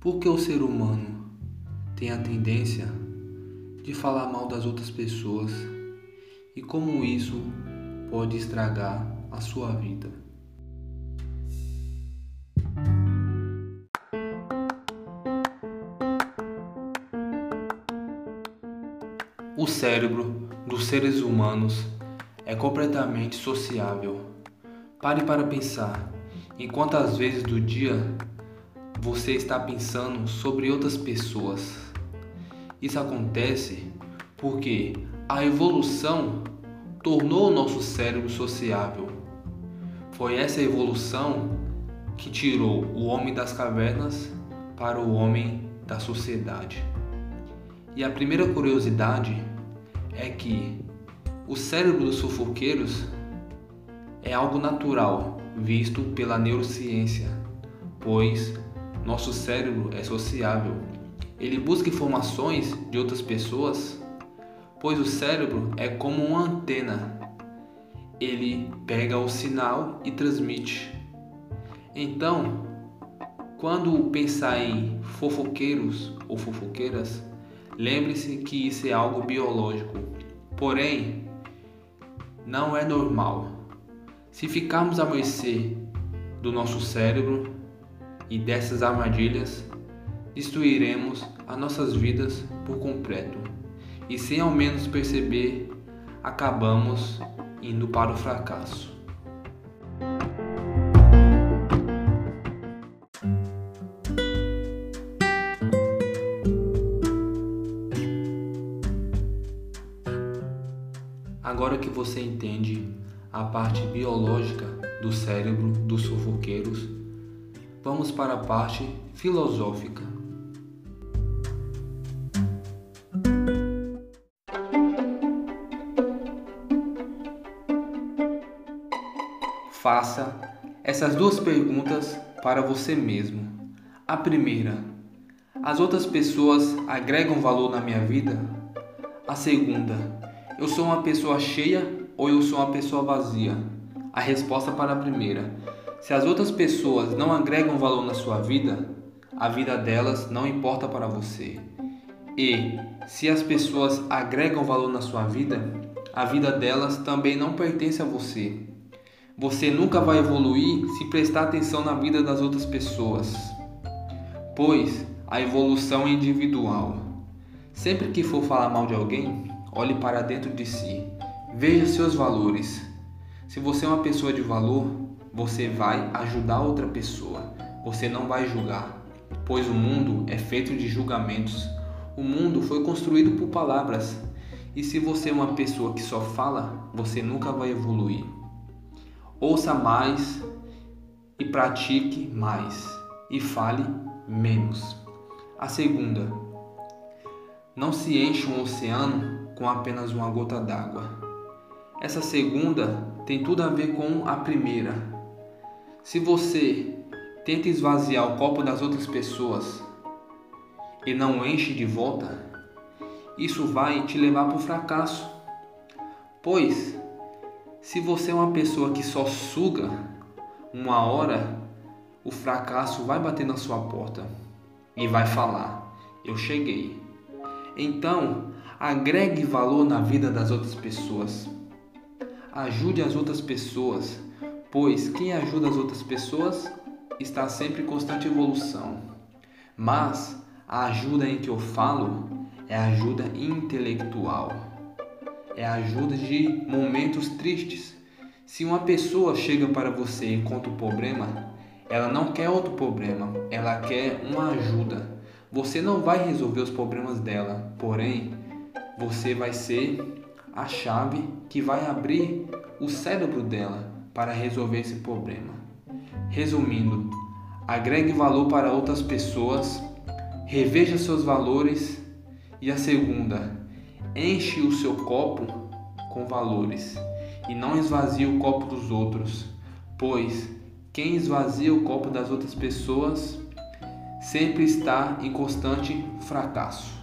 Porque o ser humano tem a tendência de falar mal das outras pessoas e como isso pode estragar a sua vida. O cérebro dos seres humanos é completamente sociável. Pare para pensar em quantas vezes do dia você está pensando sobre outras pessoas. Isso acontece porque a evolução tornou o nosso cérebro sociável. Foi essa evolução que tirou o homem das cavernas para o homem da sociedade. E a primeira curiosidade é que o cérebro dos fofoqueiros é algo natural visto pela neurociência, pois nosso cérebro é sociável. Ele busca informações de outras pessoas, pois o cérebro é como uma antena. Ele pega o sinal e transmite. Então, quando pensar em fofoqueiros ou fofoqueiras, lembre-se que isso é algo biológico. Porém, não é normal. Se ficarmos à mercê do nosso cérebro e dessas armadilhas, destruiremos as nossas vidas por completo. E sem ao menos perceber, acabamos indo para o fracasso. Agora que você entende a parte biológica do cérebro dos fofoqueiros, vamos para a parte filosófica. Faça essas duas perguntas para você mesmo. A primeira: as outras pessoas agregam valor na minha vida? A segunda: eu sou uma pessoa cheia ou eu sou uma pessoa vazia? A resposta para a primeira: se as outras pessoas não agregam valor na sua vida, a vida delas não importa para você. E se as pessoas agregam valor na sua vida, a vida delas também não pertence a você. Você nunca vai evoluir se prestar atenção na vida das outras pessoas, pois a evolução é individual. Sempre que for falar mal de alguém, Olhe para dentro de si. Veja seus valores. Se você é uma pessoa de valor, você vai ajudar outra pessoa. Você não vai julgar, pois o mundo é feito de julgamentos. O mundo foi construído por palavras. E se você é uma pessoa que só fala, você nunca vai evoluir. Ouça mais e pratique mais e fale menos. A segunda, não se enche um oceano com apenas uma gota d'água. Essa segunda tem tudo a ver com a primeira. Se você tenta esvaziar o copo das outras pessoas e não enche de volta, isso vai te levar para o fracasso. Pois, se você é uma pessoa que só suga, uma hora o fracasso vai bater na sua porta e vai falar: Eu cheguei. Então, Agregue valor na vida das outras pessoas. Ajude as outras pessoas, pois quem ajuda as outras pessoas está sempre em constante evolução. Mas a ajuda em que eu falo é ajuda intelectual. É ajuda de momentos tristes. Se uma pessoa chega para você e conta o problema, ela não quer outro problema, ela quer uma ajuda. Você não vai resolver os problemas dela, porém, você vai ser a chave que vai abrir o cérebro dela para resolver esse problema. Resumindo, agregue valor para outras pessoas, reveja seus valores e a segunda, enche o seu copo com valores e não esvazie o copo dos outros, pois quem esvazia o copo das outras pessoas sempre está em constante fracasso.